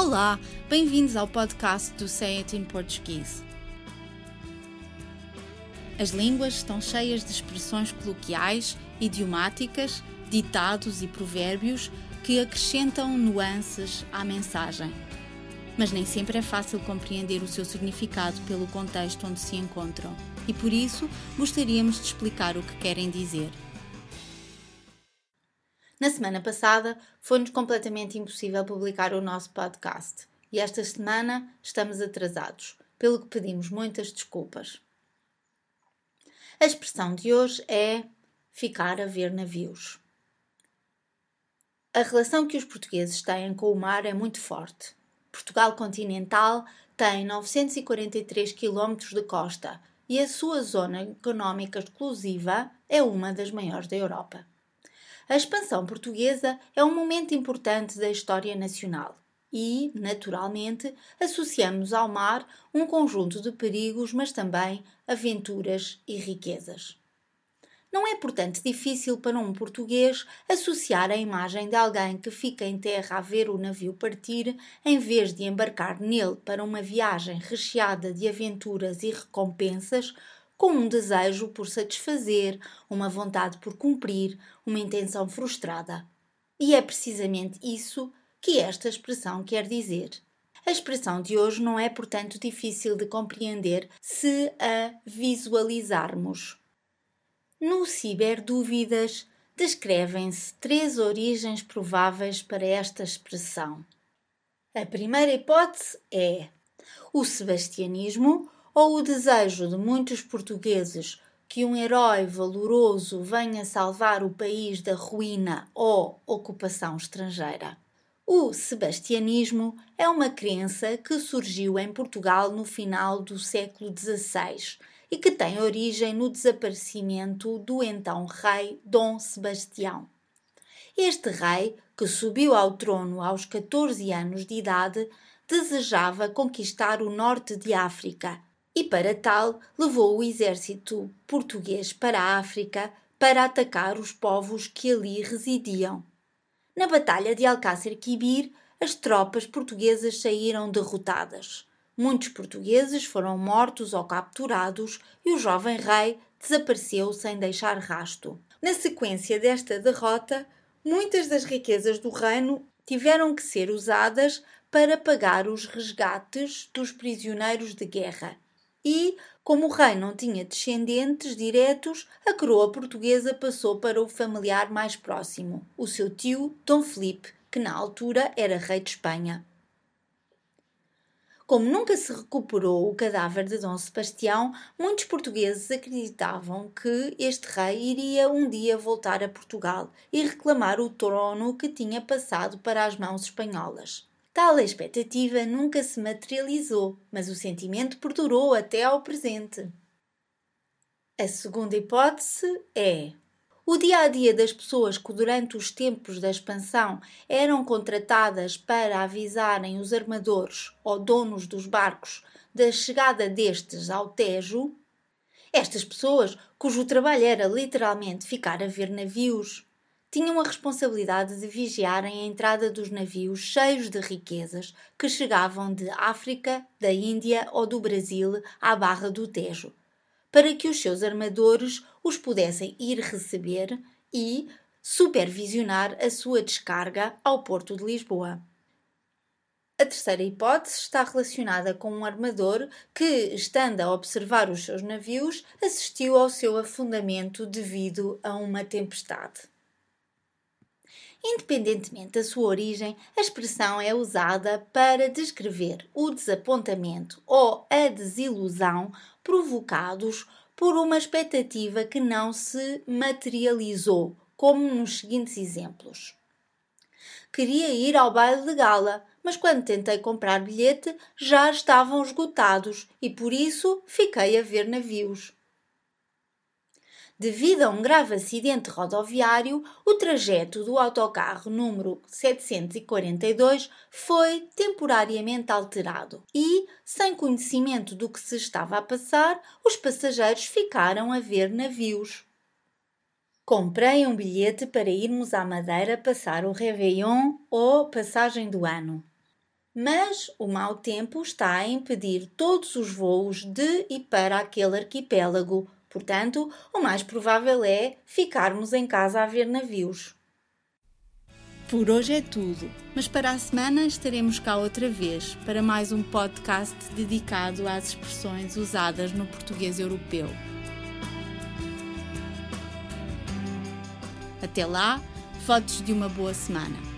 Olá, bem-vindos ao podcast do Say It in Português. As línguas estão cheias de expressões coloquiais, idiomáticas, ditados e provérbios que acrescentam nuances à mensagem. Mas nem sempre é fácil compreender o seu significado pelo contexto onde se encontram, e por isso gostaríamos de explicar o que querem dizer. Na semana passada foi-nos completamente impossível publicar o nosso podcast e esta semana estamos atrasados, pelo que pedimos muitas desculpas. A expressão de hoje é ficar a ver navios. A relação que os portugueses têm com o mar é muito forte. Portugal continental tem 943 km de costa e a sua zona económica exclusiva é uma das maiores da Europa. A expansão portuguesa é um momento importante da história nacional e, naturalmente, associamos ao mar um conjunto de perigos, mas também aventuras e riquezas. Não é, portanto, difícil para um português associar a imagem de alguém que fica em terra a ver o navio partir, em vez de embarcar nele para uma viagem recheada de aventuras e recompensas, com um desejo por satisfazer, uma vontade por cumprir, uma intenção frustrada. E é precisamente isso que esta expressão quer dizer. A expressão de hoje não é, portanto, difícil de compreender se a visualizarmos. No Ciberdúvidas descrevem-se três origens prováveis para esta expressão. A primeira hipótese é o sebastianismo ou o desejo de muitos portugueses que um herói valoroso venha salvar o país da ruína ou ocupação estrangeira. O sebastianismo é uma crença que surgiu em Portugal no final do século XVI e que tem origem no desaparecimento do então rei Dom Sebastião. Este rei, que subiu ao trono aos 14 anos de idade, desejava conquistar o norte de África e, para tal, levou o exército português para a África para atacar os povos que ali residiam. Na Batalha de Alcácer Quibir, as tropas portuguesas saíram derrotadas. Muitos portugueses foram mortos ou capturados e o jovem rei desapareceu sem deixar rasto. Na sequência desta derrota, muitas das riquezas do reino tiveram que ser usadas para pagar os resgates dos prisioneiros de guerra e, como o rei não tinha descendentes diretos, a coroa portuguesa passou para o familiar mais próximo, o seu tio Dom Felipe, que na altura era rei de Espanha. Como nunca se recuperou o cadáver de Dom Sebastião, muitos portugueses acreditavam que este rei iria um dia voltar a Portugal e reclamar o trono que tinha passado para as mãos espanholas. Tal expectativa nunca se materializou, mas o sentimento perdurou até ao presente. A segunda hipótese é o dia a dia das pessoas que durante os tempos da expansão eram contratadas para avisarem os armadores ou donos dos barcos da chegada destes ao Tejo, estas pessoas, cujo trabalho era literalmente ficar a ver navios, tinham a responsabilidade de vigiarem a entrada dos navios cheios de riquezas que chegavam de África, da Índia ou do Brasil à Barra do Tejo, para que os seus armadores os pudessem ir receber e supervisionar a sua descarga ao Porto de Lisboa. A terceira hipótese está relacionada com um armador que, estando a observar os seus navios, assistiu ao seu afundamento devido a uma tempestade. Independentemente da sua origem, a expressão é usada para descrever o desapontamento ou a desilusão provocados por uma expectativa que não se materializou, como nos seguintes exemplos. Queria ir ao baile de gala, mas quando tentei comprar bilhete já estavam esgotados e por isso fiquei a ver navios. Devido a um grave acidente rodoviário, o trajeto do autocarro número 742 foi temporariamente alterado e, sem conhecimento do que se estava a passar, os passageiros ficaram a ver navios. Comprei um bilhete para irmos à Madeira passar o Réveillon ou passagem do ano. Mas o mau tempo está a impedir todos os voos de e para aquele arquipélago. Portanto, o mais provável é ficarmos em casa a ver navios. Por hoje é tudo, mas para a semana estaremos cá outra vez para mais um podcast dedicado às expressões usadas no português europeu. Até lá, fotos de uma boa semana.